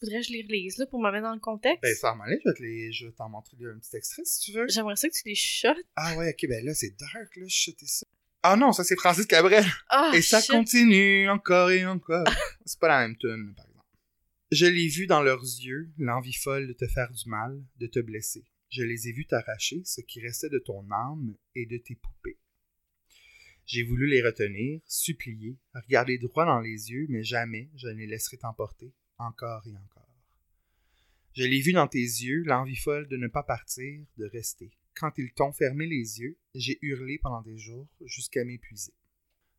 Faudrait que je les relise, là, pour me mettre dans le contexte. Ben, ça va m'aller, je vais te les- je vais t'en montrer un petit extrait, si tu veux. J'aimerais ça que tu les chuchotes. Ah ouais, ok, ben là, c'est dark, là, je chutais ça. Ah non, ça, c'est Francis Cabrel. Ah, et ça shit. continue encore et encore. c'est pas la même tune, par exemple. Je l'ai vu dans leurs yeux, l'envie folle de te faire du mal, de te blesser. Je les ai vus t'arracher ce qui restait de ton âme et de tes poupées. J'ai voulu les retenir, supplier, regarder droit dans les yeux, mais jamais je ne les laisserai t'emporter, encore et encore. Je l'ai vu dans tes yeux, l'envie folle de ne pas partir, de rester. Quand ils t'ont fermé les yeux, j'ai hurlé pendant des jours jusqu'à m'épuiser.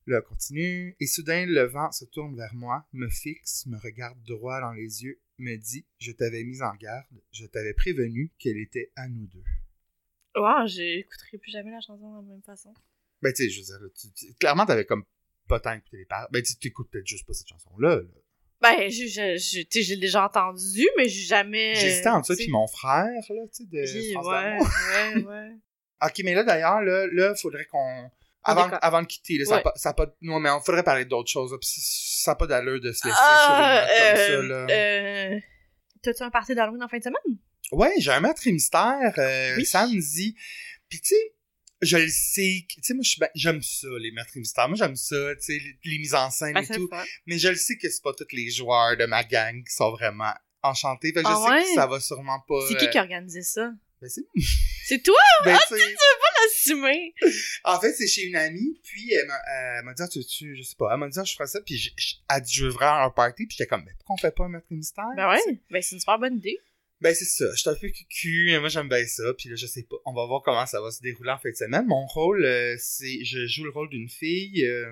Là, continue. Et soudain, le vent se tourne vers moi, me fixe, me regarde droit dans les yeux, me dit Je t'avais mis en garde, je t'avais prévenu qu'elle était à nous deux. Wow, j'écouterai plus jamais la chanson de la même façon. Ben, tu sais, je veux dire, tu- tu- clairement, t'avais comme pas tant écouté les paroles. Ben, tu t'écoutes peut-être juste pas cette chanson-là. là. Ben, je, je, je- tu sais, j'ai déjà entendu, mais j'ai jamais. J'hésitais entre ça puis mon frère, là, tu sais, de France ouais, ouais, ouais. Ok, mais là, d'ailleurs, là, là, faudrait qu'on. On Avant, avant de quitter, là, ça a pas, ça a pas, non, mais on faudrait parler d'autres choses, là, pis ça n'a pas d'allure de se laisser Ah, sur une note comme euh, ça, là. euh, T'as-tu un party d'Halloween en fin de semaine? Ouais, j'ai un maître et mystère euh, Oui. samedi. Puis tu sais, je le sais, que- tu sais, moi, je suis ben- j'aime ça, les meurtres et mystères. Moi, j'aime ça, tu sais, les, les mises en scène Ben, et tout. fun. Mais je le sais que c'est pas tous les joueurs de ma gang qui sont vraiment enchantés. Fait que je Ah sais ouais? que ça va sûrement pas... C'est qui euh, qui a organisé ça? Ben, c'est C'est toi, ben, tu sais, assumé! En fait, c'est chez une amie, puis elle m'a dit, ah, tu, tu, je sais pas, elle m'a dit, ah, je ferais ça, puis je- je- elle dit, je veux vraiment un party, puis j'étais comme, mais pourquoi on fait pas un meurtre mystère? Ben ouais, ben c'est une super bonne idée. Ben c'est ça, je suis un peu cucu, mais moi j'aime bien ça, puis là je sais pas, on va voir comment ça va se dérouler en fin de semaine. Mon rôle, euh, c'est, je joue le rôle d'une fille, euh,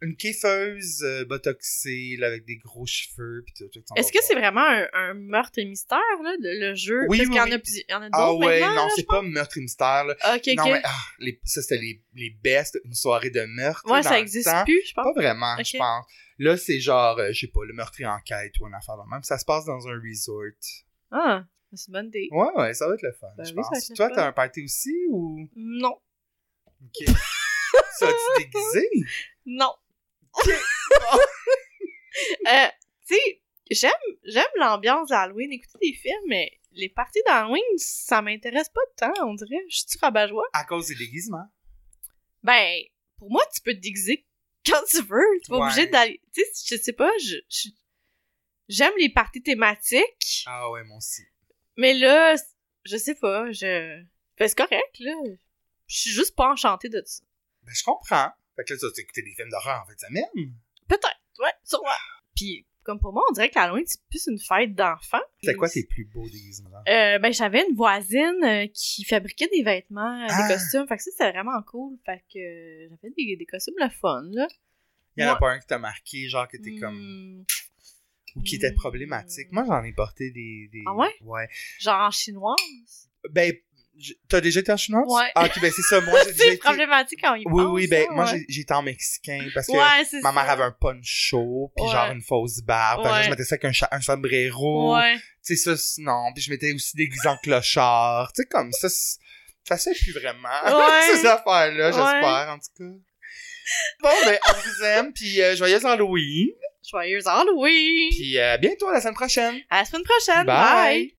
une kiffeuse euh, botoxée, là, avec des gros cheveux, tout. Est-ce que c'est vraiment un, un meurtre et mystère, là, de- le jeu? Oui, Parce oui, qu'il y en a plusieurs. Il y en a d'autres Ah ouais, non, c'est pas meurtre et mystère, là. pense? Ok, Non, mais ah, les, ça c'était les, les best, une soirée de meurtre. ouais, dans ça le existe plus, je pense. Pas vraiment, je pense. Là, c'est genre, euh, je sais pas, le meurtrier en quête ou une affaire de même. Ça se passe dans un resort. Ah, c'est une bonne idée. Ouais, ouais, ça va être le fun, Ben je oui, pense. Toi, t'as un party aussi ou? Non. Ok. ça tu déguisé? Non. euh, tu sais, j'aime, j'aime l'ambiance d'Halloween, écouter des films, mais les parties d'Halloween, ça m'intéresse pas tant, on dirait. Je suis rabat-joie? À cause des déguisements. Ben, pour moi, tu peux te déguiser quand tu veux. Tu pas Ouais. obligé d'aller. Tu sais, je sais pas, je, je- j'aime les parties thématiques, Ah ouais, mon aussi. mais là, je sais pas, je. Ben, c'est correct, là. Je suis juste pas enchantée de ça. Ben, je comprends. Fait que là, tu vas écouter des films d'horreur en fait, ça semaine. Peut-être, ouais, sûrement. Puis, comme pour moi, on dirait que l'Halloween, c'est plus une fête d'enfants. C'est quoi tes plus beaux déguisements? Euh, ben, j'avais une voisine euh, qui fabriquait des vêtements, euh, Ah. des costumes. Fait que ça, c'était vraiment cool. Fait que euh, j'avais des, des costumes le fun, là. Il y en a pas un qui t'a marqué, genre que t'es comme. Ou qui était Hmm. problématique. Moi, j'en ai porté des. des... Ah ouais? Ouais. genre en chinoise? Ben, t'as déjà été en chinoise? Ouais. Ah, ok, ben c'est ça. Moi, j'ai déjà C'est été. problématique quand il Oui, pense, oui, ben, ça, moi, j'ai- été en mexicain parce que. Ouais, Ma mère ça. avait un chaud, puis Ouais. genre une fausse barbe. Ouais. je mettais ça avec un, un sombrero. Ouais. Tu sais, ça, non. Puis je m'étais aussi déguisé en clochard. Tu sais, comme ça, ça se fait plus vraiment. Ces affaires-là, j'espère, en tout cas. Bon, ben, on vous aime, puis euh, joyeux Halloween. Joyeux Halloween! Puis euh, à bientôt, à la semaine prochaine. À la semaine prochaine! Bye. Bye.